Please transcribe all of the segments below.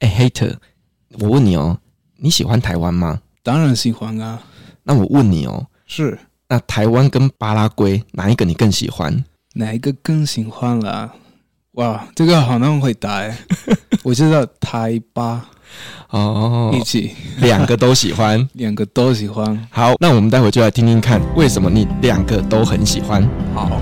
哎，Hater，我问你哦，你喜欢台湾吗？当然喜欢啊。那我问你哦，是那台湾跟巴拉圭哪一个你更喜欢？哪一个更喜欢啦？哇，这个好难回答哎。我知道台巴哦，一起两个都喜欢，两个都喜欢。好，那我们待会就来听听看，为什么你两个都很喜欢？好。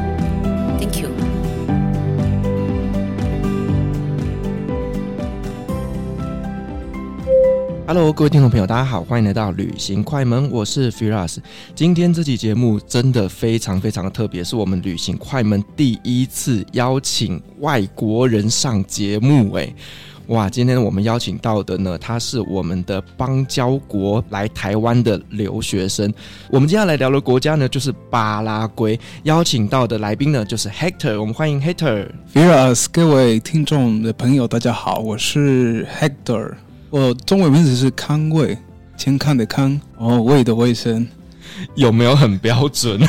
Thank you. Hello，各位听众朋友，大家好，欢迎来到旅行快门，我是 Firas。今天这期节目真的非常非常的特别，是我们旅行快门第一次邀请外国人上节目，诶，哇！今天我们邀请到的呢，他是我们的邦交国来台湾的留学生。我们接下来聊的国家呢，就是巴拉圭。邀请到的来宾呢，就是 Hector。我们欢迎 Hector。Viras，各位听众的朋友，大家好，我是 Hector。我中文名字是康卫，健康的康，哦，卫的卫生，有没有很标准？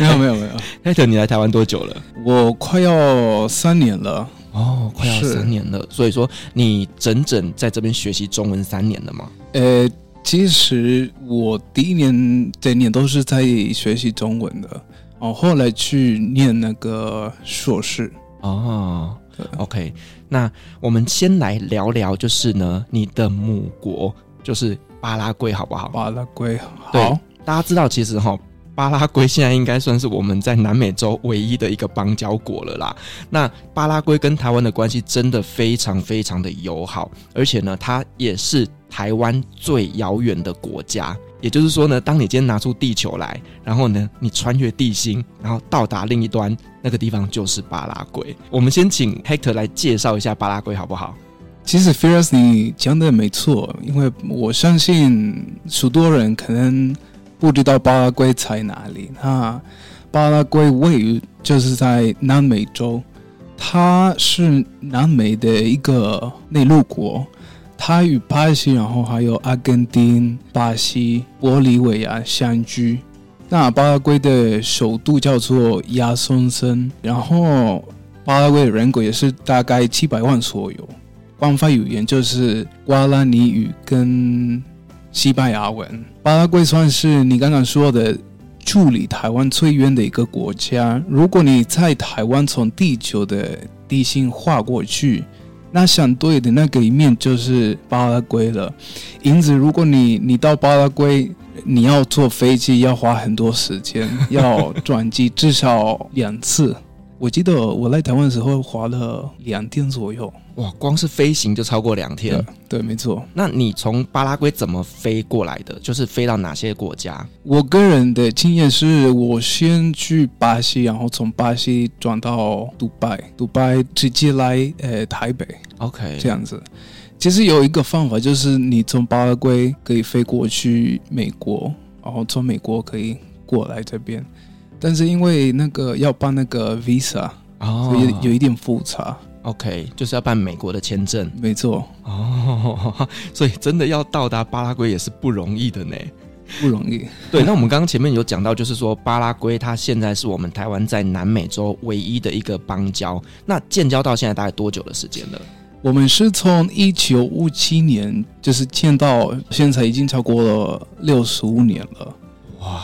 没有没有没有。Hector，你来台湾多久了？我快要三年了。哦，快要三年了。所以说，你整整在这边学习中文三年了吗？呃，其实我第一年整年都是在学习中文的，哦，后来去念那个硕士。哦。OK，那我们先来聊聊，就是呢，你的母国就是巴拉圭，好不好？巴拉圭，好。对，大家知道，其实哈，巴拉圭现在应该算是我们在南美洲唯一的一个邦交国了啦。那巴拉圭跟台湾的关系真的非常非常的友好，而且呢，它也是台湾最遥远的国家。也就是说呢，当你今天拿出地球来，然后呢，你穿越地心，然后到达另一端，那个地方就是巴拉圭。我们先请 Hector 来介绍一下巴拉圭，好不好？其实 Firas 你讲的没错，因为我相信许多人可能不知道巴拉圭在哪里。那巴拉圭位于就是在南美洲，它是南美的一个内陆国。它与巴西，然后还有阿根廷、巴西、玻利维亚相居。那巴拉圭的首都叫做亚松森，然后巴拉圭人口也是大概七百万左右。官方语言就是瓜拉尼语跟西班牙文。巴拉圭算是你刚刚说的距离台湾最远的一个国家。如果你在台湾从地球的地心划过去。那相对的那个一面就是巴拉圭了，因此如果你你到巴拉圭，你要坐飞机要花很多时间，要转机至少两次。我记得我来台湾的时候花了两天左右。哇，光是飞行就超过两天。对，对，没错。那你从巴拉圭怎么飞过来的？就是飞到哪些国家？我个人的经验是我先去巴西，然后从巴西转到杜拜，杜拜直接来呃台北。OK，这样子。其实有一个方法，就是你从巴拉圭可以飞过去美国，然后从美国可以过来这边。但是因为那个要办那个 visa，哦，有，有一点复杂。OK，就是要办美国的签证。没错。哦，所以真的要到达巴拉圭也是不容易的呢。不容易。对，那我们刚刚前面有讲到，就是说巴拉圭它现在是我们台湾在南美洲唯一的一个邦交。那建交到现在大概多久的时间了？我们是从一九五七年就是建到现在，已经超过了六十五年了。哇。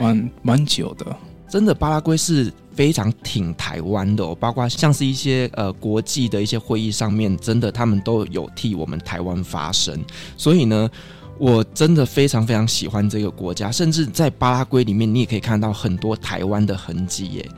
蛮蛮久的，真的，巴拉圭是非常挺台湾的哦，包括像是一些呃国际的一些会议上面，真的他们都有替我们台湾发声。所以呢，我真的非常非常喜欢这个国家，甚至在巴拉圭里面，你也可以看到很多台湾的痕迹耶。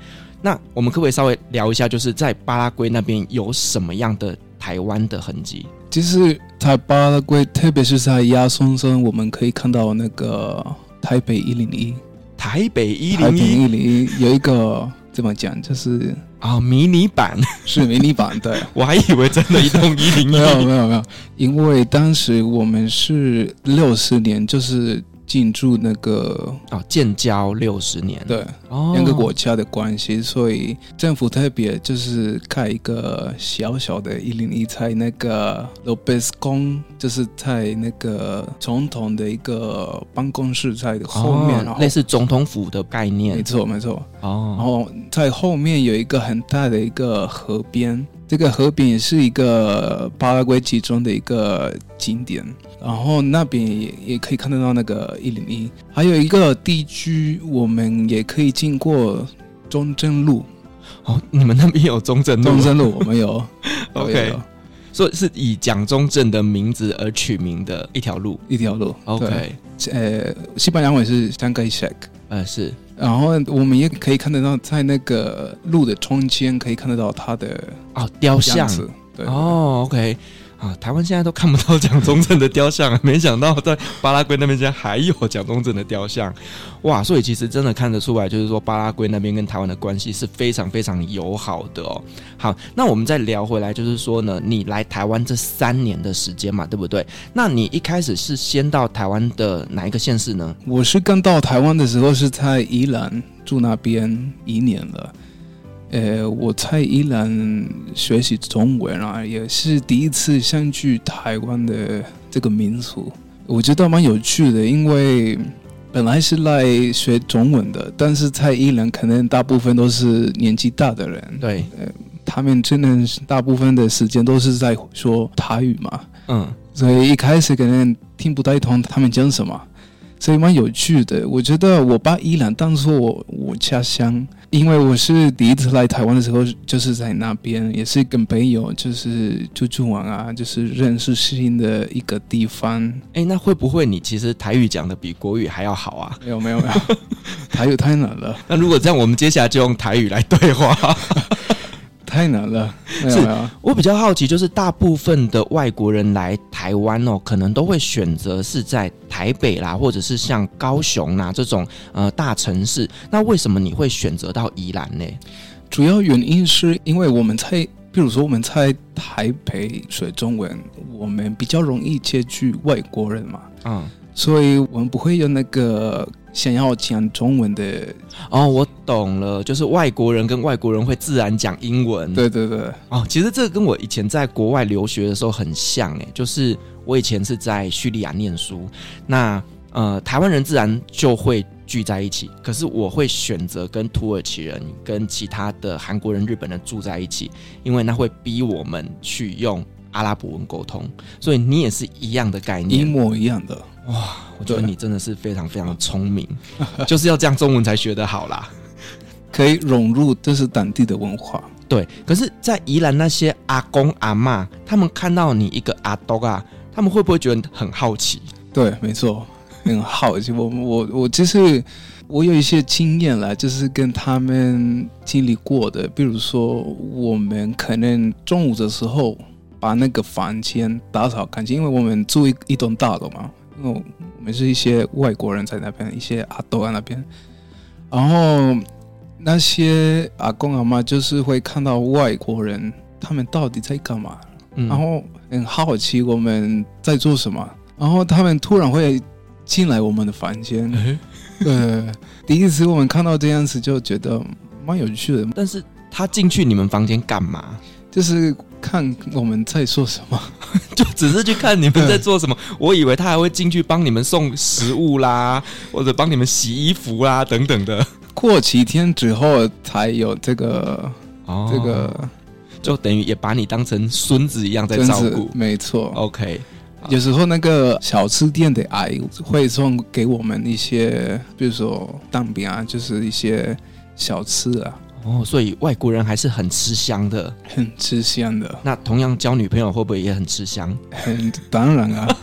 那我们可不可以稍微聊一下，就是在巴拉圭那边有什么样的台湾的痕迹？其实，在巴拉圭，特别是在亚松森，我们可以看到那个。台北一零一，台北一零一。一零一有一个怎么讲，就是啊，迷你版，是迷你版，对。我还以为真的一栋一零没有，没有没有，因为当时我们是六十年，就是进驻那个哦，建交六十年，对哦，两个国家的关系，所以政府特别就是开一个小小的一零一，在那个罗贝斯宫，就是在那个总统的一个办公室在后面，类似总统府的概念。没，错没错，哦。然哦，后在后面有一个很大的一个河边，这个河边也是一个巴拉圭其中的一个景点。然后那边也也可以看得到那个一零一，还有一个地区，我们也可以经过中正路。哦，你们那边有中正路中正路我们有 OK 所以是以蒋中正的名字而取名的一条路。一条路。OK，呃，西班牙文是 s a n g a s h a k 呃，是然后我们也可以看得到，在那个路的中间可以看得到他的哦，雕像。对，哦，OK。啊，台湾现在都看不到蒋中正的雕像，没想到在巴拉圭那边竟然还有蒋中正的雕像，哇！所以其实真的看得出来，就是说巴拉圭那边跟台湾的关系是非常非常友好的哦。好，那我们再聊回来，就是说呢，你来台湾这三年的时间嘛，对不对？那你一开始是先到台湾的哪一个县市呢？我是刚到台湾的时候是在宜兰住那边一年了。呃，我在伊朗学习中文啊，也是第一次相聚台湾的这个民俗，我觉得蛮有趣的。因为本来是来学中文的，但是在宜兰可能大部分都是年纪大的人，对，他们真的是大部分的时间都是在说台语嘛，嗯，所以一开始可能听不太懂他们讲什么，所以蛮有趣的。我觉得我把伊朗当做我我家乡。因为我是第一次来台湾的时候，就是在那边，也是跟朋友就是出去玩啊，就是认识新的一个地方。哎，那会不会你其实台语讲的比国语还要好啊？没有没有没有，台语太难了。那如果这样，我们接下来就用台语来对话。太难了，没有没有。我比较好奇，就是大部分的外国人来台湾哦，可能都会选择是在台北啦，或者是像高雄啦这种呃大城市。那为什么你会选择到宜兰呢？主要原因是因为我们在，比如说我们在台北学中文，我们比较容易接触外国人嘛，嗯，所以我们不会有那个。想要讲中文的哦，我懂了，就是外国人跟外国人会自然讲英文。对对对，哦，其实这个跟我以前在国外留学的时候很像诶，就是我以前是在叙利亚念书，那呃台湾人自然就会聚在一起，可是我会选择跟土耳其人、跟其他的韩国人、日本人住在一起，因为那会逼我们去用阿拉伯文沟通，所以你也是一样的概念，一模一样的。哇，我觉得你真的是非常非常聪明，就是要这样中文才学得好啦，可以融入这是当地的文化。对，可是，在宜兰那些阿公阿妈，他们看到你一个阿斗啊，他们会不会觉得很好奇？对，没错，很好奇。我我我就是我有一些经验啦，就是跟他们经历过的，比如说我们可能中午的时候把那个房间打扫干净，因为我们住一一栋大楼嘛。因为我们是一些外国人在那边，一些阿斗在那边，然后那些阿公阿妈就是会看到外国人，他们到底在干嘛，嗯、然后很好奇我们在做什么，然后他们突然会进来我们的房间，欸、对，第一次我们看到这样子就觉得蛮有趣的，但是他进去你们房间干嘛？就是看我们在做什么，就只是去看你们在做什么。我以为他还会进去帮你们送食物啦，或者帮你们洗衣服啦等等的。过几天之后才有这个，哦、这个就等于也把你当成孙子一样在照顾。没错，OK。有时候那个小吃店的阿姨会送给我们一些，比如说蛋饼啊，就是一些小吃啊。哦，所以外国人还是很吃香的，很吃香的。那同样交女朋友会不会也很吃香？很当然啊。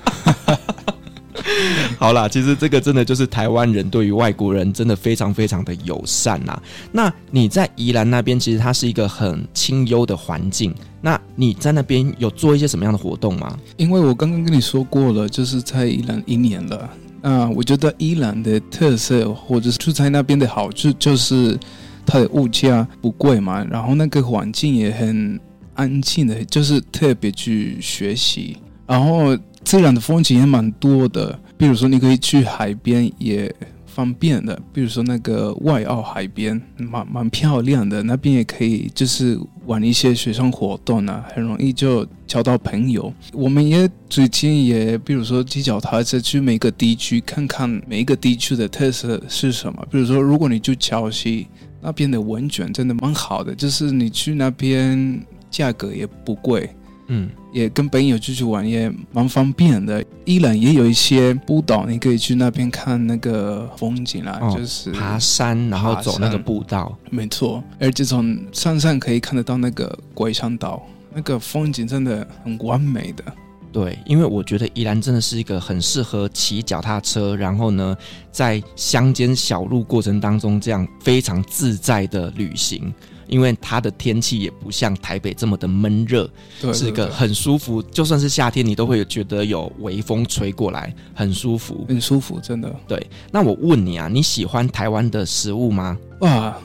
好啦，其实这个真的就是台湾人对于外国人真的非常非常的友善呐。那你在宜兰那边，其实它是一个很清幽的环境。那你在那边有做一些什么样的活动吗？因为我刚刚跟你说过了，就是在宜兰一年了。啊、呃，我觉得伊朗的特色或者是出差那边的好处就是它的物价不贵嘛，然后那个环境也很安静的，就是特别去学习，然后自然的风景也蛮多的，比如说你可以去海边也。方便的，比如说那个外澳海边，蛮蛮漂亮的，那边也可以就是玩一些水上活动啊，很容易就交到朋友。我们也最近也，比如说骑脚踏车去每个地区看看每一个地区的特色是什么。比如说，如果你去礁溪那边的温泉，真的蛮好的，就是你去那边价格也不贵。嗯，也跟朋友出去玩也蛮方便的。伊朗也有一些步道，你可以去那边看那个风景啦，哦、就是爬山，然后走那个步道。没错，而且从山上可以看得到那个鬼山岛，那个风景真的很完美的。对，因为我觉得宜兰真的是一个很适合骑脚踏车，然后呢，在乡间小路过程当中这样非常自在的旅行。因为它的天气也不像台北这么的闷热，对，是一个很舒服。就算是夏天，你都会觉得有微风吹过来，很舒服，很舒服，真的。对，那我问你啊，你喜欢台湾的食物吗？哇，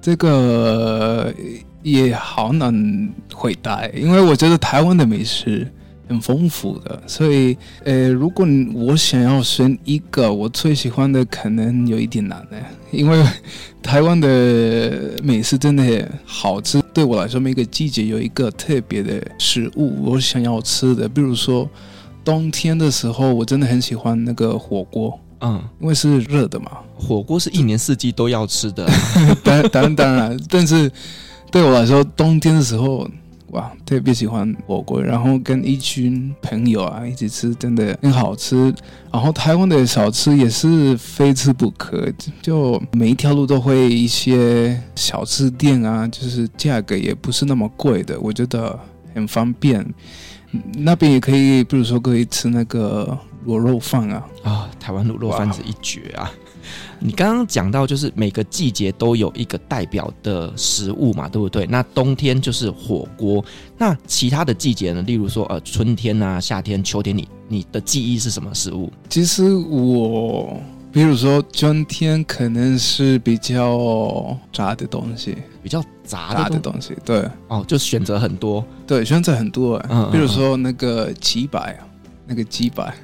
这个也好难回答，因为我觉得台湾的美食。很丰富的，所以，呃，如果我想要选一个我最喜欢的，可能有一点难呢，因为 台湾的美食真的很好吃。对我来说，每个季节有一个特别的食物我想要吃的，比如说冬天的时候，我真的很喜欢那个火锅，嗯，因为是热的嘛。火锅是一年四季都要吃的，当然当然当然，但是对我来说，冬天的时候。哇，特别喜欢火锅，然后跟一群朋友啊一起吃，真的很好吃。然后台湾的小吃也是非吃不可，就每一条路都会一些小吃店啊，就是价格也不是那么贵的，我觉得很方便。那边也可以，比如说可以吃那个卤肉饭啊，啊、哦，台湾卤肉饭是一绝啊。你刚刚讲到，就是每个季节都有一个代表的食物嘛，对不对？那冬天就是火锅，那其他的季节呢？例如说，呃，春天啊、夏天、秋天，你你的记忆是什么食物？其实我，比如说春天可能是比较炸的东西，比较炸的，东西，对，哦，就选择很多，对，选择很多，嗯，比如说那个鸡排啊，那个鸡排，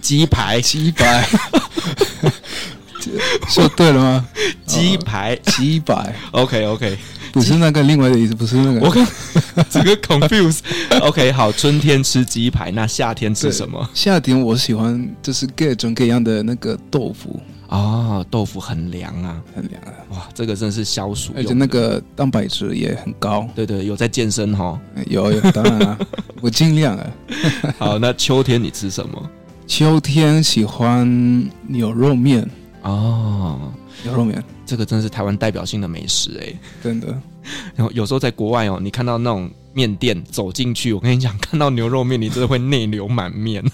鸡排，鸡排。说对了吗？鸡排，鸡排，OK OK，不是那个另外的意思，不是那个。我看 这个 confuse。OK，好，春天吃鸡排，那夏天吃什么？夏天我喜欢就是各种各样的那个豆腐啊、哦，豆腐很凉啊，很凉啊。哇，这个真是消暑，而且那个蛋白质也很高。对对，有在健身哈、哦？有有，当然了，我尽量啊。好，那秋天你吃什么？秋天喜欢牛肉面。哦，牛肉面，这个真的是台湾代表性的美食哎、欸，真的。然后有时候在国外哦，你看到那种面店走进去，我跟你讲，看到牛肉面，你真的会内流满面。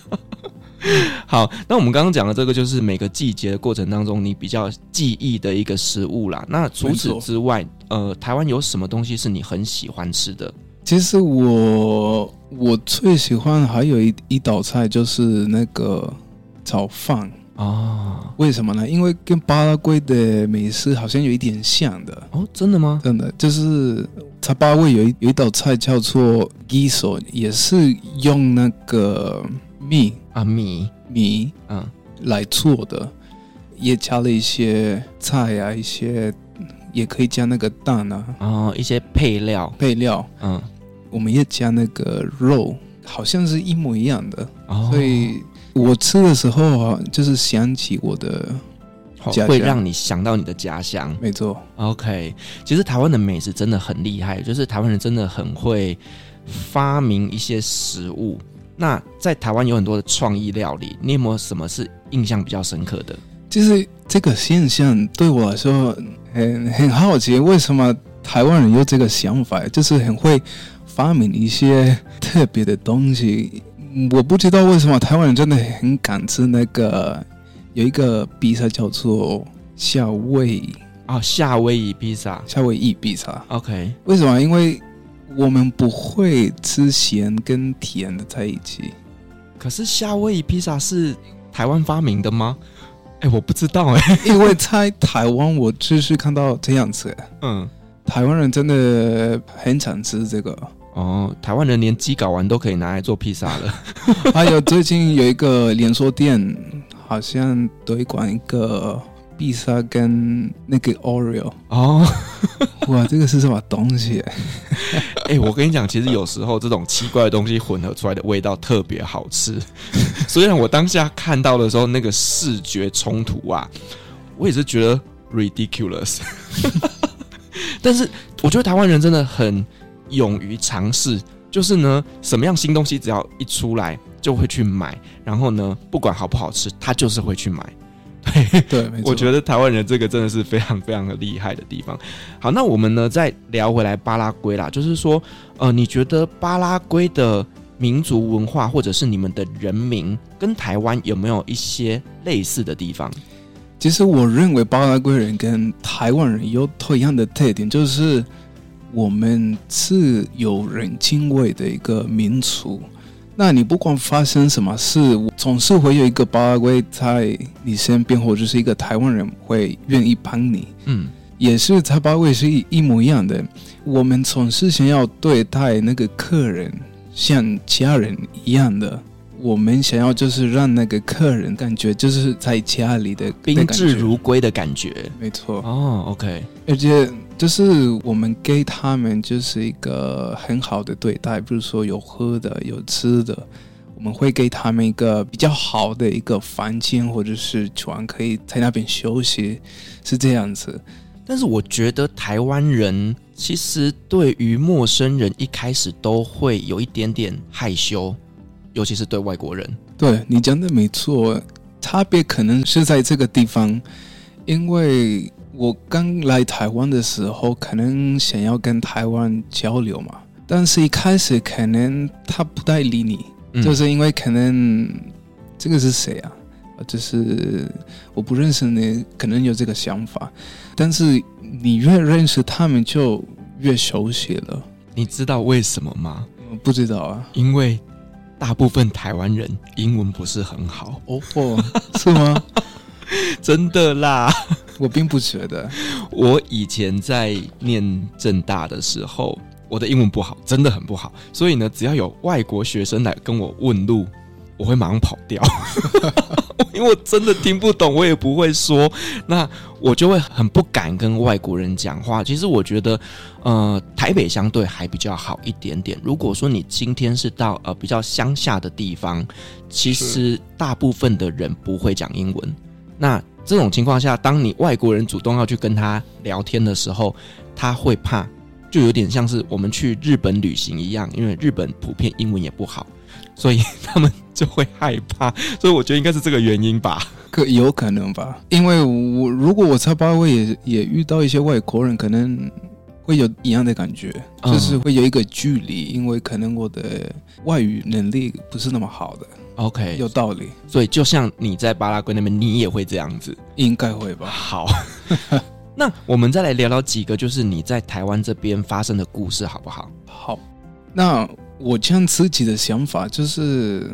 好，那我们刚刚讲的这个，就是每个季节的过程当中，你比较记忆的一个食物啦。那除此之外，呃，台湾有什么东西是你很喜欢吃的？其实我我最喜欢还有一一道菜，就是那个炒饭。哦，为什么呢？因为跟巴拉圭的美食好像有一点像的。哦，真的吗？真的，就是在巴拉圭有一有一道菜叫做 guiso，也是用那个米。啊米。米嗯。来做的，也加了一些菜啊，一些也可以加那个蛋啊，哦，一些配料。配料，嗯，我们也加那个肉，好像是一模一样的，哦，所以。我吃的时候啊，就是想起我的，会让你想到你的家乡。没错，OK。其实台湾的美食真的很厉害，就是台湾人真的很会发明一些食物。那在台湾有很多的创意料理，你有没有什么是印象比较深刻的？就是这个现象对我来说很很好奇，为什么台湾人有这个想法，就是很会发明一些特别的东西。我不知道为什么台湾人真的很敢吃那个，有一个披萨叫做夏威夷啊，夏威夷披萨，夏威夷披萨。OK，为什么？因为我们不会吃咸跟甜的在一起。可是夏威夷披萨是台湾发明的吗？哎，我不知道哎，因为在台湾，我就是看到这样子。嗯，台湾人真的很常吃这个。哦，台湾人连鸡睾丸都可以拿来做披萨了。还有最近有一个连锁店，好像推广一个披萨跟那个 Oreo。哦，哇，这个是什么东西？哎、欸，我跟你讲，其实有时候这种奇怪的东西混合出来的味道特别好吃。虽然我当下看到的时候那个视觉冲突啊，我也是觉得 ridiculous。但是我觉得台湾人真的很。勇于尝试，就是呢，什么样新东西只要一出来就会去买，然后呢，不管好不好吃，他就是会去买。对对。我觉得台湾人这个真的是非常非常的厉害的地方。好，那我们呢再聊回来巴拉圭啦，就是说，呃，你觉得巴拉圭的民族文化或者是你们的人民跟台湾有没有一些类似的地方？其实我认为巴拉圭人跟台湾人有同样的特点，就是。我们是有人情味的一个民族。那你不管发生什么事，总是会有一个巴拉圭在你身边，或者是一个台湾人会愿意帮你。嗯，也是在巴拉圭是一一模一样的。我们总是想要对待那个客人像家人一样的。我们想要就是让那个客人感觉就是在家里的宾至如归的感觉。没错。哦，OK，而且。就是我们给他们就是一个很好的对待，比如说有喝的、有吃的，我们会给他们一个比较好的一个房间或者是床，可以在那边休息，是这样子。但是我觉得台湾人其实对于陌生人一开始都会有一点点害羞，尤其是对外国人。对，你讲的没错，差别可能是在这个地方，因为。我刚来台湾的时候，可能想要跟台湾交流嘛，但是一开始可能他不太理你，嗯、就是因为可能这个是谁啊？就是我不认识你，可能有这个想法。但是你越认识他们，就越熟悉了。你知道为什么吗？我不知道啊，因为大部分台湾人英文不是很好。哦，是吗？真的啦。我并不觉得，我以前在念正大的时候，我的英文不好，真的很不好。所以呢，只要有外国学生来跟我问路，我会马上跑掉，因为我真的听不懂，我也不会说，那我就会很不敢跟外国人讲话。其实我觉得，呃，台北相对还比较好一点点。如果说你今天是到呃比较乡下的地方，其实大部分的人不会讲英文，那。这种情况下，当你外国人主动要去跟他聊天的时候，他会怕，就有点像是我们去日本旅行一样，因为日本普遍英文也不好，所以他们就会害怕。所以我觉得应该是这个原因吧，可有可能吧？因为我如果我在巴威也也遇到一些外国人，可能会有一样的感觉，就是会有一个距离，因为可能我的外语能力不是那么好的。OK，有道理。所以就像你在巴拉圭那边，你也会这样子，应该会吧？好，那我们再来聊聊几个，就是你在台湾这边发生的故事，好不好？好。那我这样自己的想法，就是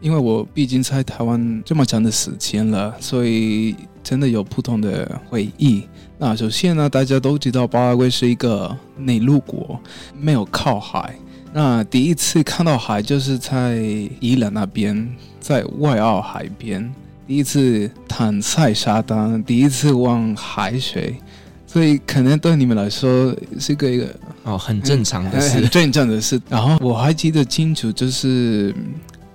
因为我毕竟在台湾这么长的时间了，所以真的有不同的回忆。那首先呢，大家都知道巴拉圭是一个内陆国，没有靠海。那第一次看到海就是在宜兰那边，在外澳海边，第一次躺在沙滩，第一次望海水，所以可能对你们来说是个一个哦很正常的事，很正常的事。然后我还记得清楚，就是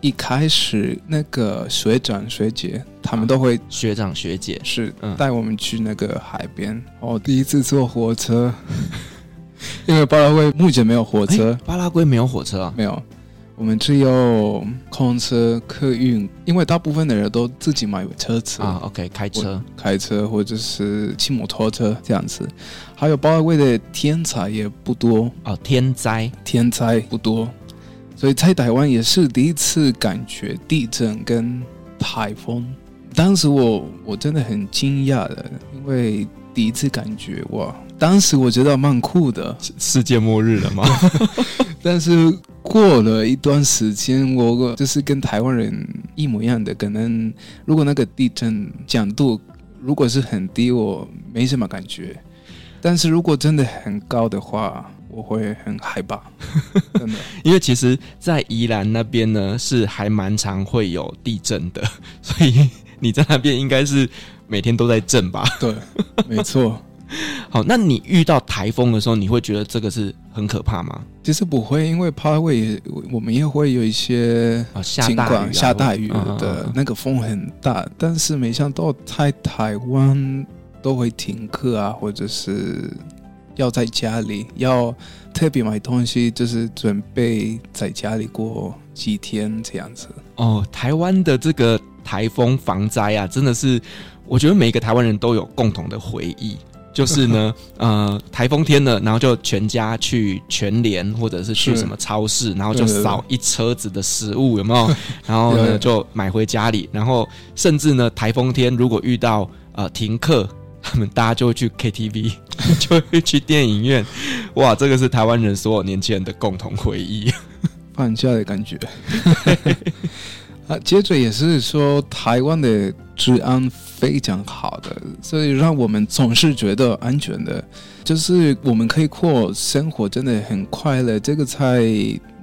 一开始那个学长学姐他们都会学长学姐是带我们去那个海边。哦，第一次坐火车。因为巴拉圭目前没有火车，巴拉圭没有火车啊，没有，我们只有空车、客运。因为大部分的人都自己买车子啊，OK，开车、开车或者是骑摩托车这样子。还有巴拉圭的天才也不多哦，天灾天灾不多，所以在台湾也是第一次感觉地震跟台风。当时我我真的很惊讶的，因为第一次感觉哇。当时我觉得蛮酷的，世界末日了吗？但是过了一段时间，我就是跟台湾人一模一样的。可能如果那个地震强度如果是很低，我没什么感觉；但是如果真的很高的话，我会很害怕。真的，因为其实，在宜兰那边呢，是还蛮常会有地震的，所以你在那边应该是每天都在震吧？对，没错。好，那你遇到台风的时候，你会觉得这个是很可怕吗？其实不会，因为帕拉圭我们也会有一些情况、哦、下大雨的、那个风很大，但是没想到在台湾都会停课啊，或者是要在家里要特别买东西，就是准备在家里过几天这样子。哦，台湾的这个台风防灾啊，真的是我觉得每个台湾人都有共同的回忆。就是呢，呃，台风天了，然后就全家去全联或者是去什么超市，然后就扫一车子的食物，有没有？然后呢，就买回家里，然后甚至呢，台风天如果遇到呃停课，他们大家就会去 KTV，就会去电影院。哇，这个是台湾人所有年轻人的共同回忆，放假的感觉。啊，接着也是说台湾的治安非常好的，所以让我们总是觉得安全的，就是我们可以过生活真的很快乐。这个在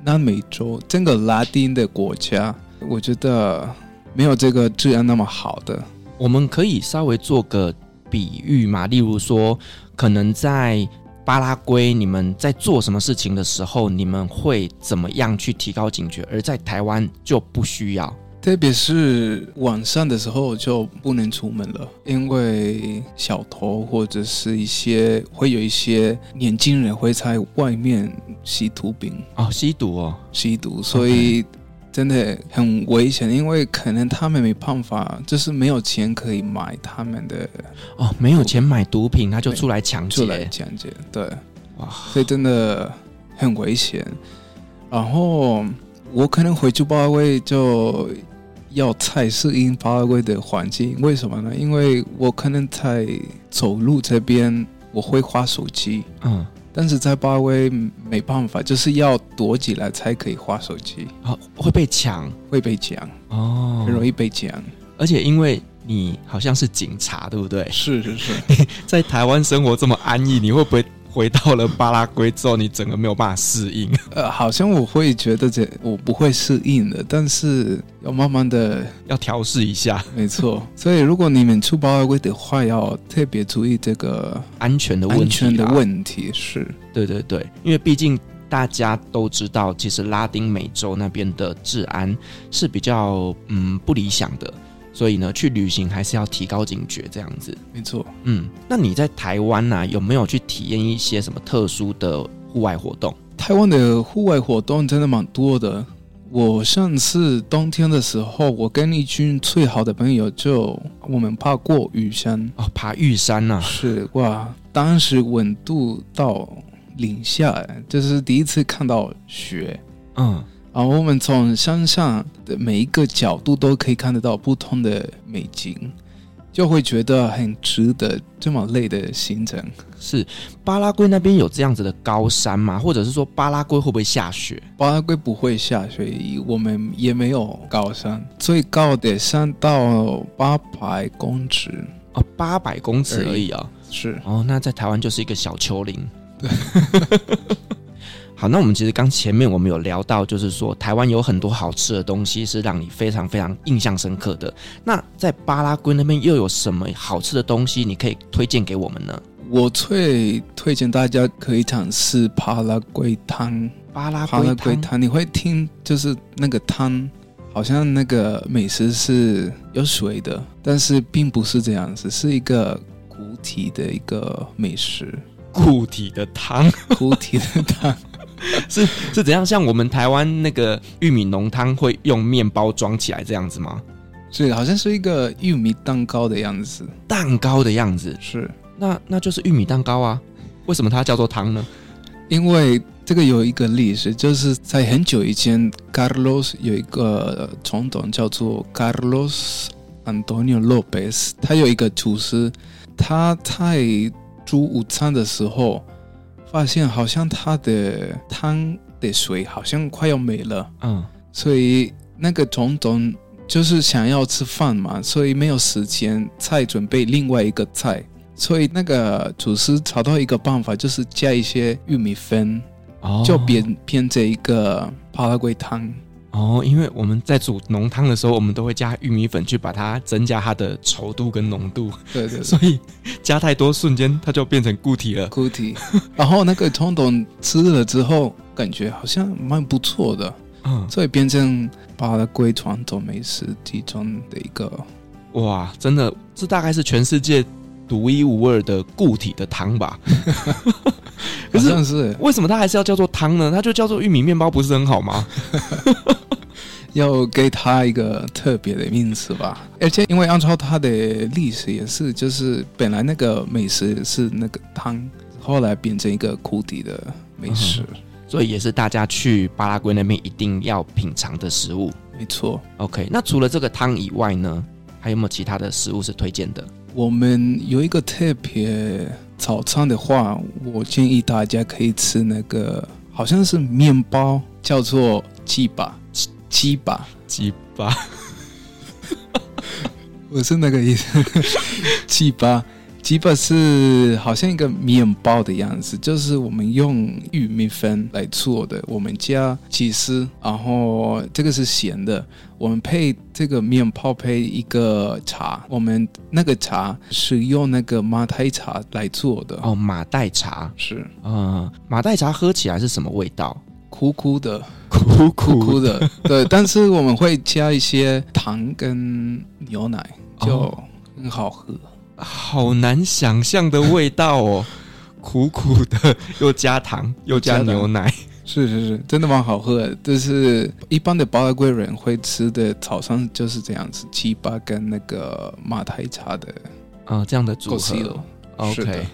南美洲整个拉丁的国家，我觉得没有这个治安那么好的。我们可以稍微做个比喻嘛，例如说，可能在。巴拉圭，你们在做什么事情的时候，你们会怎么样去提高警觉？而在台湾就不需要，特别是晚上的时候就不能出门了，因为小偷或者是一些会有一些年轻人会在外面吸毒品哦，吸毒哦，吸毒，所以。真的很危险，因为可能他们没办法，就是没有钱可以买他们的哦，没有钱买毒品，他就出来抢劫，出来抢劫，对，哇，所以真的很危险。然后我可能回去巴拉圭就要再适应巴拉圭的环境，为什么呢？因为我可能在走路这边我会花手机，嗯。但是在巴威没办法，就是要躲起来才可以划手机。啊，会被抢，会被抢哦，很容易被抢。而且因为你好像是警察，对不对？是是是，在台湾生活这么安逸，你会不会？回到了巴拉圭之后，你整个没有办法适应。呃，好像我会觉得这我不会适应的，但是要慢慢的 要调试一下。没错，所以如果你们出巴拉圭的话，要特别注意这个安全的问题。安全的问题是，对对对，因为毕竟大家都知道，其实拉丁美洲那边的治安是比较嗯不理想的。所以呢，去旅行还是要提高警觉，这样子。没错，嗯，那你在台湾呢、啊，有没有去体验一些什么特殊的户外活动？台湾的户外活动真的蛮多的。我上次冬天的时候，我跟一群最好的朋友就我们爬过玉山哦，爬玉山呐、啊，是哇，当时温度到零下，就是第一次看到雪，嗯。然后我们从山上的每一个角度都可以看得到不同的美景，就会觉得很值得这么累的行程。是巴拉圭那边有这样子的高山吗？或者是说巴拉圭会不会下雪？巴拉圭不会下雪，我们也没有高山，最高的山到八百公尺哦，八百公尺而已啊、哦。是哦，那在台湾就是一个小丘陵。对。好，那我们其实刚前面我们有聊到，就是说台湾有很多好吃的东西是让你非常非常印象深刻的。那在巴拉圭那边又有什么好吃的东西你可以推荐给我们呢？我最推荐大家可以尝试巴拉圭汤。巴拉圭汤，你会听就是那个汤，好像那个美食是有水的，但是并不是这样子，是一个固体的一个美食。固体的汤，固体的汤。是是怎样？像我们台湾那个玉米浓汤会用面包装起来这样子吗？是，好像是一个玉米蛋糕的样子。蛋糕的样子是，那那就是玉米蛋糕啊。为什么它叫做汤呢？因为这个有一个历史，就是在很久以前，Carlos 有一个总统叫做 Carlos Antonio Lopez，他有一个厨师，他在煮午餐的时候。发现好像他的汤的水好像快要没了，嗯，所以那个总统就是想要吃饭嘛，所以没有时间再准备另外一个菜，所以那个厨师找到一个办法，就是加一些玉米粉，哦，就变变成一个巴拉圭汤。哦，因为我们在煮浓汤的时候，我们都会加玉米粉去把它增加它的稠度跟浓度。对，对对，所以加太多，瞬间它就变成固体了。固体。然后那个总统吃了之后，感觉好像蛮不错的。嗯，所以变成巴拉圭传统美食其中的一个。哇，真的，这大概是全世界独一无二的固体的汤吧？可是，是为什么它还是要叫做汤呢？它就叫做玉米面包，不是很好吗？要给它一个特别的名字吧。而且，因为按照它的历史也是，就是本来那个美食是那个汤，后来变成一个固体的美食，嗯，所以也是大家去巴拉圭那边一定要品尝的食物。没错。OK，那除了这个汤以外呢，还有没有其他的食物是推荐的？我们有一个特别早餐的话，我建议大家可以吃那个，好像是面包，叫做鸡巴，鸡巴，鸡巴，我是那个意思，鸡巴。基本是好像一个面包的样子，就是我们用玉米粉来做的。我们加起司，然后这个是咸的。我们配这个面包配一个茶，我们那个茶是用那个马黛茶来做的。哦，马黛茶是，嗯，马黛茶喝起来是什么味道？苦苦的，苦苦苦的。对，但是我们会加一些糖跟牛奶，就很好喝。哦好难想象的味道哦，苦苦的，又加糖，又加牛奶，是是是，真的蛮好喝的。就是一般的巴拉圭人会吃的早上就是这样子，鸡巴跟那个马黛茶的啊、呃，这样的组合。OK，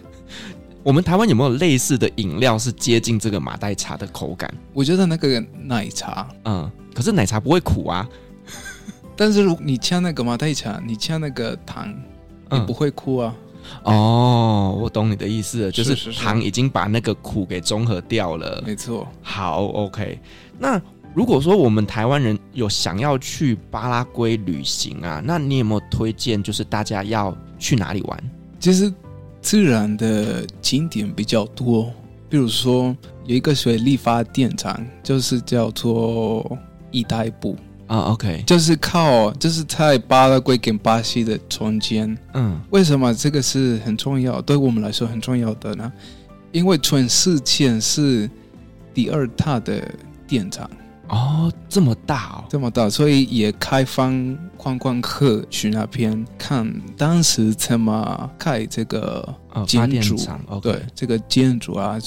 我们台湾有没有类似的饮料是接近这个马黛茶的口感？我觉得那个奶茶，嗯，可是奶茶不会苦啊。但是如果你加那个马黛茶，你加那个糖。你不会哭啊？哦，我懂你的意思了，就是糖已经把那个苦给中和掉了。没错。好，OK。那如果说我们台湾人有想要去巴拉圭旅行啊，那你有没有推荐？就是大家要去哪里玩？其实自然的景点比较多，比如说有一个水力发电厂，就是叫做伊代布。啊、oh，OK，就是靠，就是在巴拉圭跟巴西的中间。嗯，为什么这个是很重要？对我们来说很重要的呢？因为全世界是第二大的电厂。哦，这么大哦，这么大，所以也开放观光客去那边看当时怎么盖这个建筑。哦、对，这个建筑啊，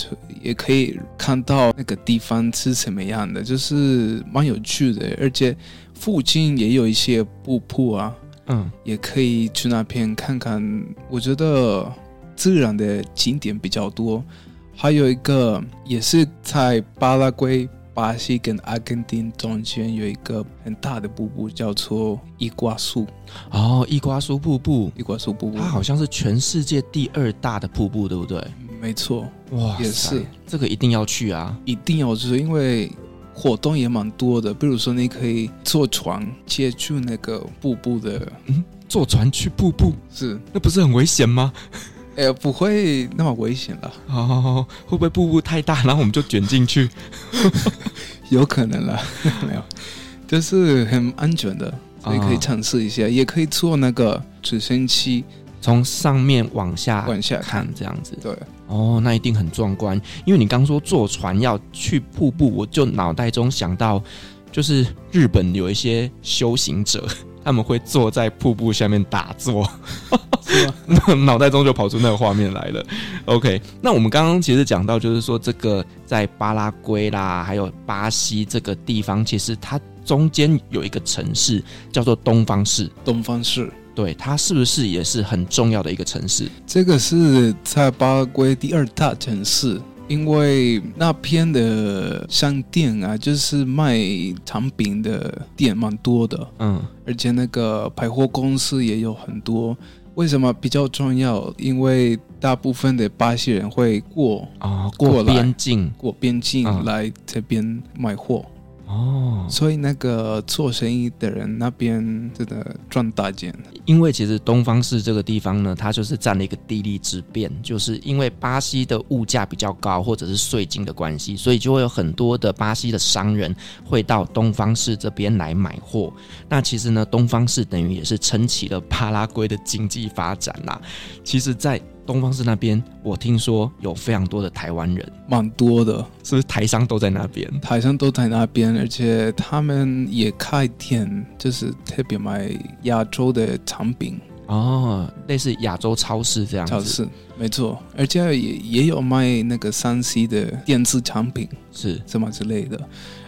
也可以看到那个地方是什么样的，就是蛮有趣的。而且附近也有一些瀑布啊，嗯，也可以去那边看看。我觉得自然的景点比较多，还有一个也是在巴拉圭。巴西跟阿根廷中间有一个很大的瀑布，叫做伊瓜苏。哦，伊瓜苏瀑布，伊瓜苏瀑布，它好像是全世界第二大的瀑布，对不对？没错，哇，也是，这个一定要去啊！一定要去，因为活动也蛮多的。比如说，你可以坐船接触那个瀑布的，嗯，坐船去瀑布，是，那不是很危险吗？哎，不会那么危险了。哦，会不会瀑布太大，然后我们就卷进去？有可能了，没有，就是很安全的，所以可以尝试一下，哦，也可以坐那个直升机，从上面往下往下看，这样子。对，哦，那一定很壮观。因为你刚说坐船要去瀑布，我就脑袋中想到，就是日本有一些修行者。他们会坐在瀑布下面打坐，是吗？那 脑袋中就跑出那个画面来了。OK，那我们刚刚其实讲到，就是说这个在巴拉圭啦，还有巴西这个地方，其实它中间有一个城市叫做东方市。东方市，对，它是不是也是很重要的一个城市？这个是在巴拉圭第二大城市。因为那边的商店啊，就是卖产品的店蛮多的，嗯，而且那个百货公司也有很多，为什么比较重要？因为大部分的巴西人会过哦，过边境，过边境来这边买货。哦，所以那个做生意的人那边真的赚大钱。因为其实东方市这个地方呢，它就是占了一个地利之便，就是因为巴西的物价比较高，或者是税金的关系，所以就会有很多的巴西的商人会到东方市这边来买货。那其实呢，东方市等于也是撑起了巴拉圭的经济发展啦。其实，在东方市那边，我听说有非常多的台湾人，蛮多的，是不是台商都在那边？台商都在那边，而且他们也开店，就是特别卖亚洲的产品哦，类似亚洲超市这样子。超市，没错，而且也也有卖那个三 C 的电子产品，是什么之类的。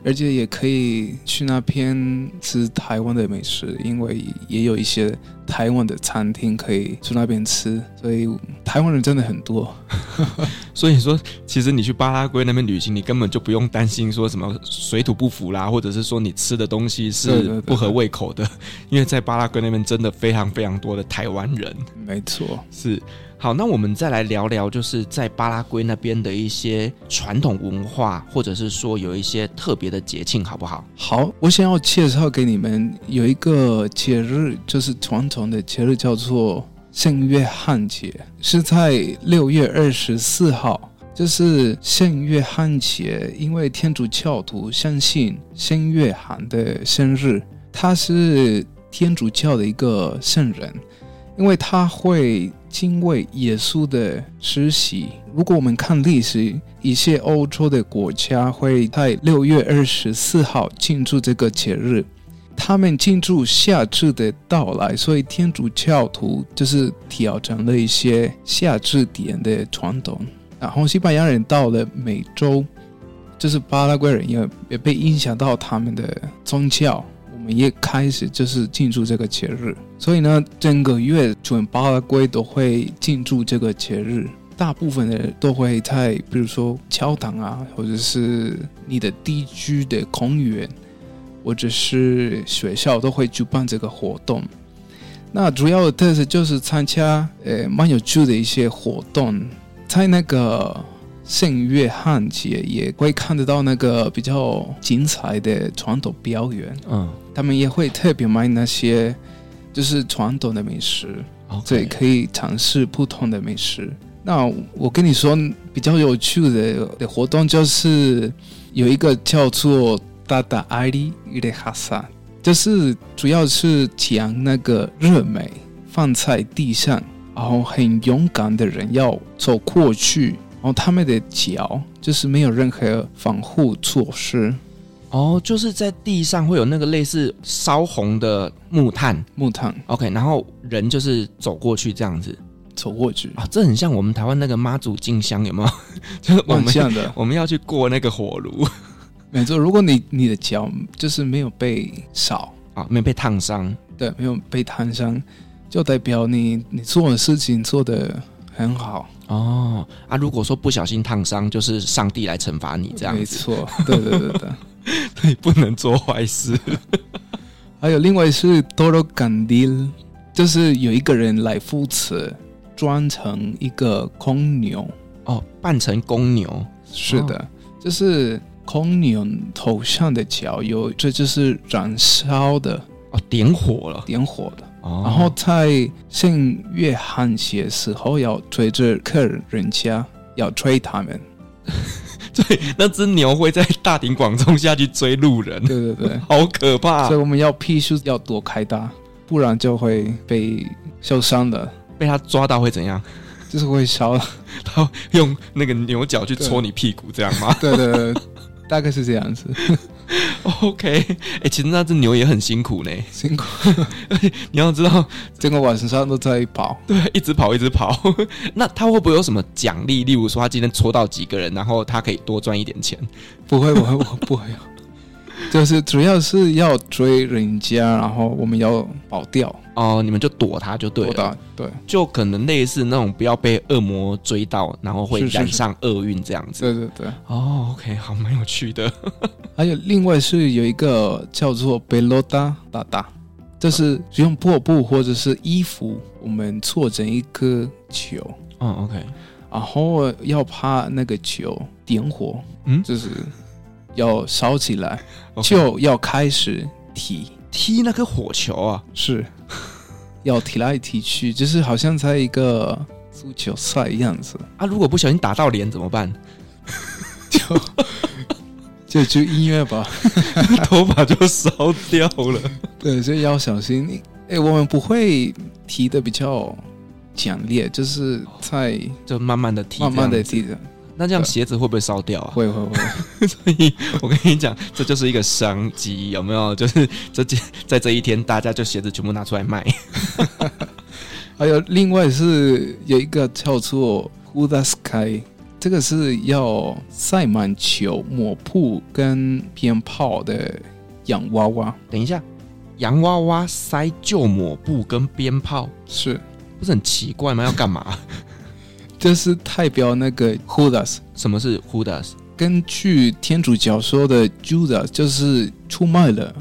而且也可以去那边吃台湾的美食，因为也有一些台湾的餐厅可以去那边吃，所以台湾人真的很多。所以说，其实你去巴拉圭那边旅行，你根本就不用担心说什么水土不服啦，或者是说你吃的东西是不合胃口的，对对对对，因为在巴拉圭那边真的非常非常多的台湾人。没错，是。好，那我们再来聊聊，就是在巴拉圭那边的一些传统文化，或者是说有一些特别的节庆，好不好？好，我想要介绍给你们有一个节日，就是传统的节日，叫做圣约翰节，是在六月二十四号，就是圣约翰节，因为天主教徒相信圣约翰的生日，他是天主教的一个圣人。因为他会敬畏耶稣的施洗。如果我们看历史，一些欧洲的国家会在六月二十四号庆祝这个节日，他们庆祝夏至的到来。所以天主教徒就是调整了一些夏至点的传统。然后西班牙人到了美洲，就是巴拉圭人也也被影响到他们的宗教。我们也开始就是庆祝这个节日，所以呢，整个月全巴拉圭都会庆祝这个节日。大部分的人都会在，比如说教堂啊，或者是你的地区的公园，或者是学校，都会举办这个活动。那主要的特色就是参加，呃，蛮有趣的一些活动，在那个。圣约翰节也会看得到那个比较精彩的传统表演，嗯，他们也会特别卖那些就是传统的美食.所以可以尝试不同的美食。那我跟你说比较有趣的的活动就是有一个叫做达达艾利伊雷哈萨，就是主要是讲那个热美放在地上，然后很勇敢的人要走过去。然后他们的脚就是没有任何防护措施，哦，就是在地上会有那个类似烧红的木炭，木炭，OK，然后人就是走过去这样子，走过去。啊，这很像我们台湾那个妈祖进香，有没有？就是我们这样的，我们要去过那个火炉，没错。如果你你的脚就是没有被烧。啊，没有被烫伤，对，没有被烫伤，就代表你你做的事情做的很好。哦啊！如果说不小心烫伤，就是上帝来惩罚你这样子。没错，对对对对，所以不能做坏事。还有另外是多罗甘迪，就是有一个人来扶持，装成一个公牛哦，扮成公牛。是的，哦、就是公牛头上的角有，这就是燃烧的哦，点火了，点火的。然后在圣约翰节时候要追着客人家，要追他们，对，那只牛会在大庭广众下去追路人，对对对，好可怕！所以我们要必须要躲开它，不然就会被受伤的。被他抓到会怎样？就是会烧，他用那个牛角去戳你屁股，这样吗？对对对，大概是这样子。OK，哎、欸，其实那只牛也很辛苦呢，辛苦。你要知道，整个晚上都在跑，对，一直跑，一直跑。那他会不会有什么奖励？例如说，他今天戳到几个人，然后他可以多赚一点钱？不会，不会，不会。就是主要是要追人家，然后我们要跑掉哦，你们就躲他就对了，对，就可能类似那种不要被恶魔追到，然后会染上厄运这样子。对对对，哦，OK，好，蛮有趣的。还有另外是有一个叫做贝洛达达达就是用破布或者是衣服，我们做成一颗球。嗯，OK。然后要怕那个球点火，嗯，就是要烧起来.就要开始踢踢那个火球啊，是 要踢来踢去，就是好像在一个足球赛一样子啊。如果不小心打到脸怎么办？就就就音乐吧，头发就烧掉了。对，所以要小心。哎，我们不会踢的比较。强烈，就是在就慢慢的踢，慢慢的踢的。那这样鞋子会不会烧掉啊？会会会。所以我跟你讲，这就是一个商机，有没有？就是这在这一天，大家就鞋子全部拿出来卖。还有另外是有一个叫做 Huda Sky，这个是要塞满球、抹布跟鞭炮的洋娃娃。等一下，洋娃娃塞旧抹布跟鞭炮是。不是很奇怪吗？要干嘛？就是代表那个 Judas。什么是 Judas？根据天主教说的 Judas，就是出卖了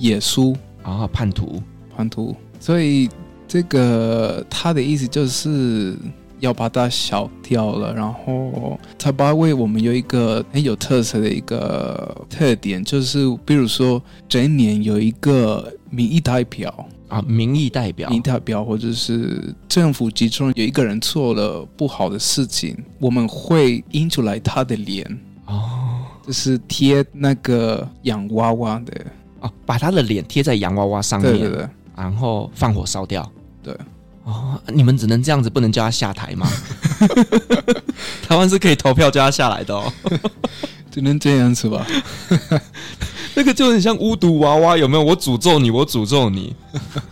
耶稣啊，叛徒，叛徒。所以这个他的意思就是要把它消掉了。然后他巴为我们有一个很有特色的一个特点，就是比如说整年有一个民意代表。啊，民意代表，民意代表，或者是政府集中有一个人做了不好的事情，我们会印出来他的脸。哦，就是贴那个洋娃娃的。哦，把他的脸贴在洋娃娃上面，对对对，然后放火烧掉，对，哦，你们只能这样子，不能叫他下台吗？台湾是可以投票叫他下来的哦，只能这样子吧。那个就很像巫毒娃娃，有没有？我诅咒你，我诅咒你。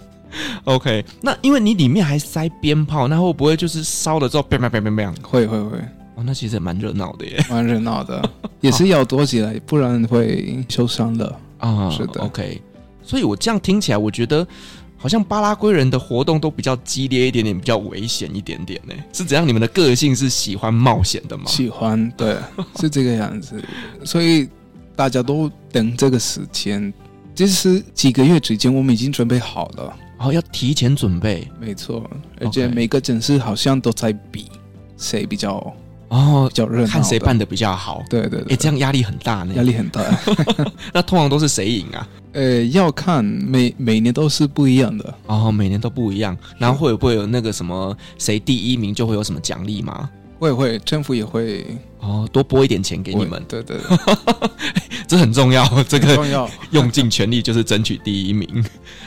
OK，那因为你里面还塞鞭炮，那会不会就是烧了之后，砰砰砰砰砰？会会会。哦，那其实也蛮热闹的耶，蛮热闹的，也是要躲起来，不然会受伤的啊。是的，OK。所以我这样听起来，我觉得好像巴拉圭人的活动都比较激烈一点点，比较危险一点点呢。是怎样？你们的个性是喜欢冒险的吗？喜欢，对，是这个样子。所以。大家都等这个时间，其实几个月之前我们已经准备好了，然后要提前准备，没错，而且每个城市好像都在比谁比较哦，比较热闹，看谁办的比较好。对对对，哎，这样压力很大呢，压力很大。那通常都是谁赢啊？呃，要看每每年都是不一样的哦，每年都不一样。然后会不会有那个什么谁第一名就会有什么奖励吗？会会，政府也会哦，多拨一点钱给你们。对对，对。这很重要，这个重要，用尽全力就是争取第一名。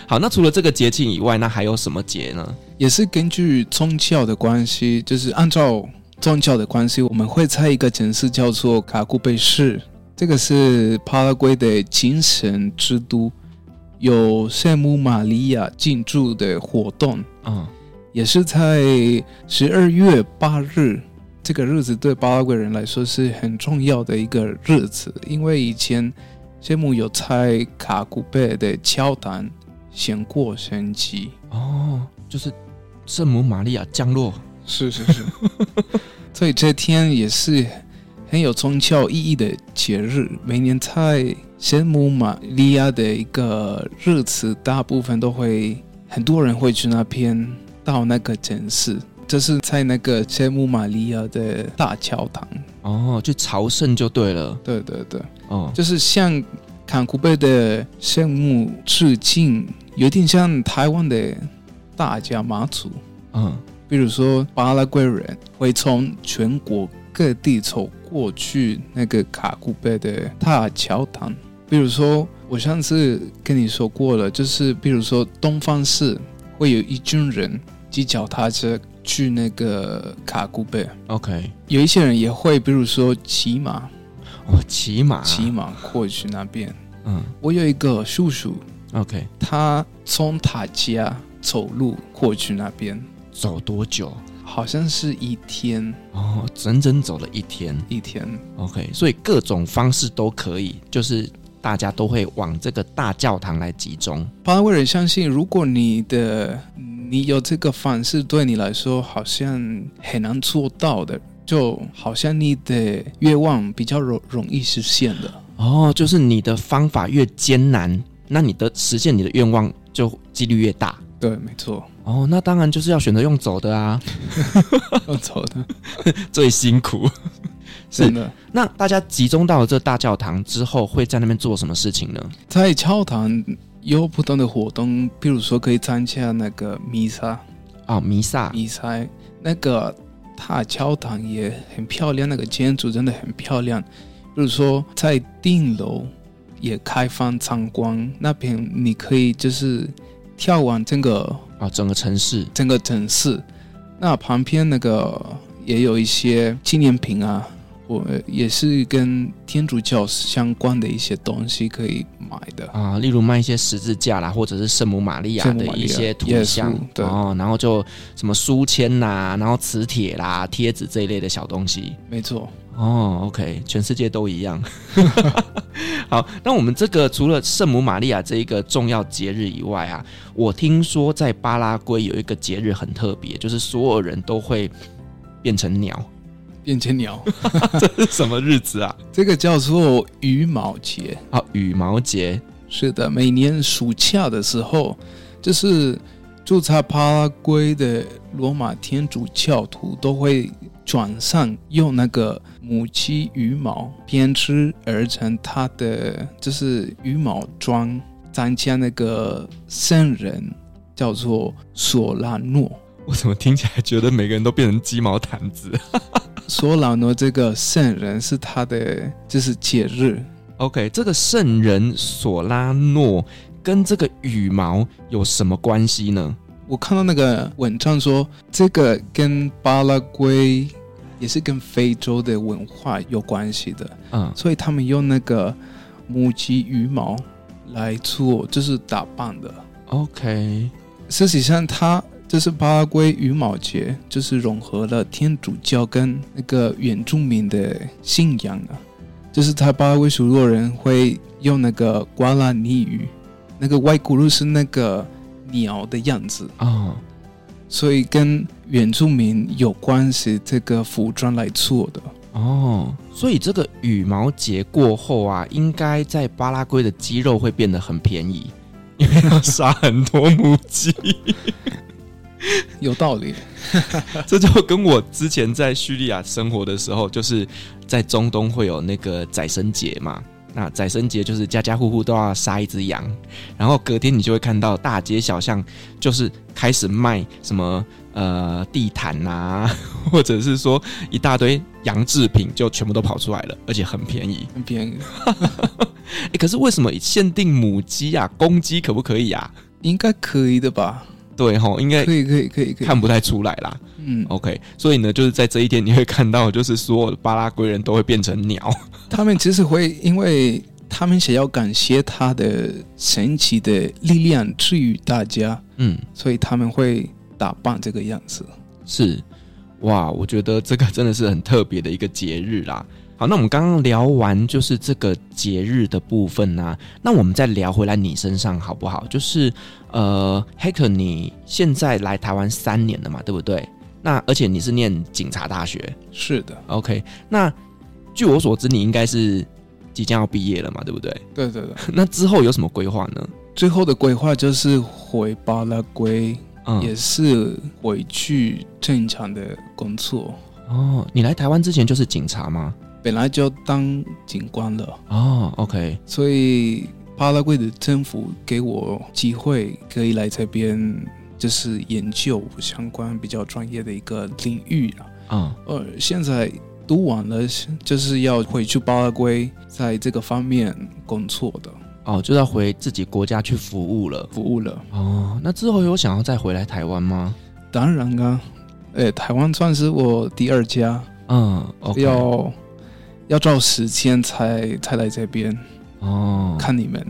好，那除了这个节庆以外，那还有什么节呢？也是根据宗教的关系，就是按照宗教的关系，我们会在一个城市叫做卡古贝市，这个是巴拉圭的精神之都，有圣母玛利亚进驻的活动。嗯，也是在十二月八日。这个日子对巴拉圭人来说是很重要的一个日子，因为以前圣母有在卡古贝的教堂显过神迹哦，就是圣母玛利亚降落，是是是，所以这天也是很有宗教意义的节日。每年在圣母玛利亚的一个日子，大部分都会很多人会去那边到那个城市。这是在那个圣母玛利亚的大教堂哦，就朝圣就对了。对对对，哦，就是向坎库贝的圣母致敬，有点像台湾的大家妈祖。嗯，比如说巴拉圭人会从全国各地走过去那个卡古贝的大教堂。比如说我上次跟你说过了，就是比如说东方市会有一群人骑脚踏车。去那个卡古贝，OK，有一些人也会，比如说骑马，哦，骑马，骑马过去那边。嗯，我有一个叔叔，OK，他从他家走路过去那边，走多久？好像是一天，哦，整整走了一天，一天，OK，所以各种方式都可以，就是大家都会往这个大教堂来集中。巴拉圭人相信，如果你的你有这个方式，对你来说好像很难做到的，就好像你的愿望比较容容易实现的。哦，就是你的方法越艰难，那你的实现你的愿望就几率越大。对，没错。哦，那当然就是要选择用走的啊，用走的 最辛苦。是真的。那大家集中到了这大教堂之后，会在那边做什么事情呢？在教堂有不同的活动，比如说可以参加那个弥撒。啊，弥撒，弥撒。那个大教堂也很漂亮，那个建筑真的很漂亮。比如说在顶楼也开放参观，那边你可以就是。跳完整个啊、哦，整个城市，整个城市，那旁边那个也有一些纪念品啊，我也是跟天主教相关的一些东西可以买的。啊，例如卖一些十字架啦，或者是圣母玛利亚的一些图像，对，哦，然后就什么书签呐，然后磁铁啦、贴纸这一类的小东西，没错。哦，OK，全世界都一样。好，那我们这个除了圣母玛利亚这一个重要节日以外啊，我听说在巴拉圭有一个节日很特别，就是所有人都会变成鸟，变成鸟，这是什么日子啊？这个叫做羽毛节啊，羽毛节是的，每年暑假的时候，就是住在巴拉圭的罗马天主教徒都会。转上用那个母鸡羽毛编织而成，它的就是羽毛装，参加那个圣人叫做索拉诺。我怎么听起来觉得每个人都变成鸡毛掸子？索拉诺这个圣人是他的就是节日。OK，这个圣人索拉诺跟这个羽毛有什么关系呢？我看到那个文章说，这个跟巴拉圭也是跟非洲的文化有关系的，嗯，所以他们用那个母鸡羽毛来做，就是打扮的。OK，实际上它就是巴拉圭羽毛节，就是融合了天主教跟那个原住民的信仰啊，就是他巴拉圭许多人会用那个瓜拉尼语，那个外骨碌是那个。鸟的样子啊，哦，所以跟原住民有关系，这个服装来做的哦。所以这个羽毛节过后啊，应该在巴拉圭的鸡肉会变得很便宜，因为要杀很多母鸡。有道理，这就跟我之前在叙利亚生活的时候，就是在中东会有那个宰牲节嘛。那宰牲节就是家家户户都要杀一只羊，然后隔天你就会看到大街小巷就是开始卖什么呃地毯啊，或者是说一大堆羊制品就全部都跑出来了，而且很便宜，很便宜。哎，可是为什么限定母鸡啊？公鸡可不可以啊？应该可以的吧？对吼，应该可以，可以，可以，可以，看不太出来啦。嗯，OK，所以呢，就是在这一天你会看到，就是所有的巴拉圭人都会变成鸟。他们其实会，因为他们想要感谢他的神奇的力量治愈大家，嗯，所以他们会打扮这个样子。是，哇，我觉得这个真的是很特别的一个节日啦。好，那我们刚刚聊完就是这个节日的部分呢、啊，那我们再聊回来你身上好不好？就是呃，黑客，你现在来台湾三年了嘛，对不对？那而且你是念警察大学，是的。OK，那据我所知，你应该是即将要毕业了嘛，对不对？对对对。那之后有什么规划呢？最后的规划就是回巴拉圭，嗯，也是回去正常的工作。哦，你来台湾之前就是警察吗？本来就当警官了哦，OK，所以巴拉圭的政府给我机会，可以来这边，就是研究相关比较专业的一个领域啊。嗯，呃，现在读完了，就是要回去巴拉圭，在这个方面工作的。哦，就要回自己国家去服务了，服务了。哦，那之后有想要再回来台湾吗？当然啊，哎，台湾算是我第二家。嗯。要。要照时间才才来这边哦，看你们。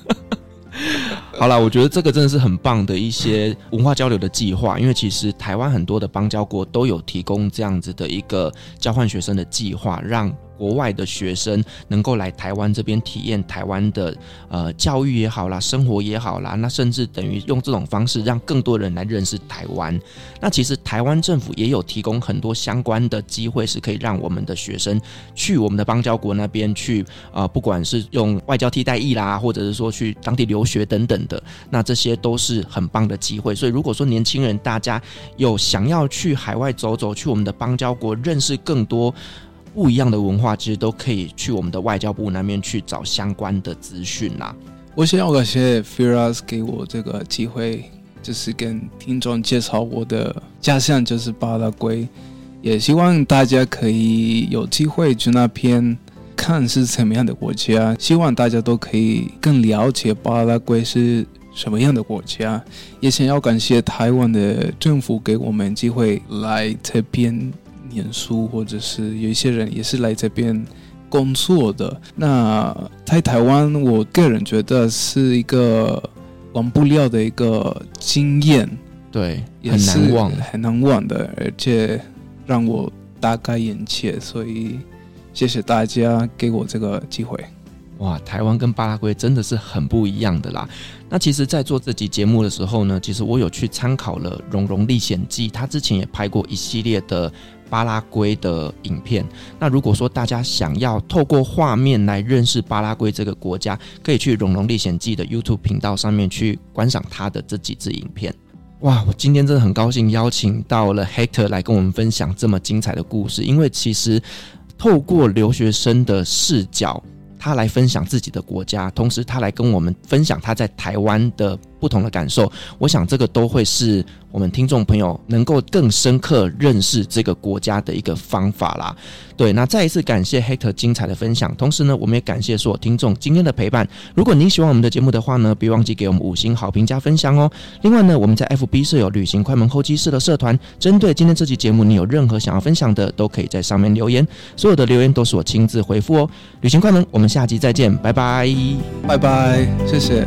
好了，我觉得这个真的是很棒的一些文化交流的计划，因为其实台湾很多的邦交国都有提供这样子的一个交换学生的计划，让国外的学生能够来台湾这边体验台湾的呃教育也好啦，生活也好啦，那甚至等于用这种方式让更多人来认识台湾。那其实台湾政府也有提供很多相关的机会，是可以让我们的学生去我们的邦交国那边去啊、不管是用外交替代役啦，或者是说去当地留学等等的，那这些都是很棒的机会。所以如果说年轻人大家有想要去海外走走，去我们的邦交国认识更多。不一样的文化，其实都可以去我们的外交部那边去找相关的资讯啦。我想要感谢 Firas 给我这个机会，就是跟听众介绍我的家乡，就是巴拉圭。也希望大家可以有机会去那边看是什么样的国家，希望大家都可以更了解巴拉圭是什么样的国家。也想要感谢台湾的政府给我们机会来这边。念书，或者是有一些人也是来这边工作的。那在台湾，我个人觉得是一个忘不了的一个经验，对，很难忘，很难忘的，而且让我大开眼界。所以，谢谢大家给我这个机会。哇，台湾跟巴拉圭真的是很不一样的啦。那其实，在做这集节目的时候呢，其实我有去参考了《荣荣历险记》，他之前也拍过一系列的。巴拉圭的影片。那如果说大家想要透过画面来认识巴拉圭这个国家，可以去《荣荣历险记》的 YouTube 频道上面去观赏他的这几支影片。哇，我今天真的很高兴邀请到了 Hector 来跟我们分享这么精彩的故事，因为其实透过留学生的视角，他来分享自己的国家，同时他来跟我们分享他在台湾的不同的感受，我想这个都会是我们听众朋友能够更深刻认识这个国家的一个方法啦。对，那再一次感谢 Hector 精彩的分享，同时呢，我们也感谢所有听众今天的陪伴。如果您喜欢我们的节目的话呢，别忘记给我们五星好评加分享哦。另外呢，我们在 FB 设有旅行快门候机室的社团，针对今天这期节目，你有任何想要分享的，都可以在上面留言，所有的留言都是我亲自回复哦。旅行快门，我们下集再见，拜拜，拜拜，谢谢。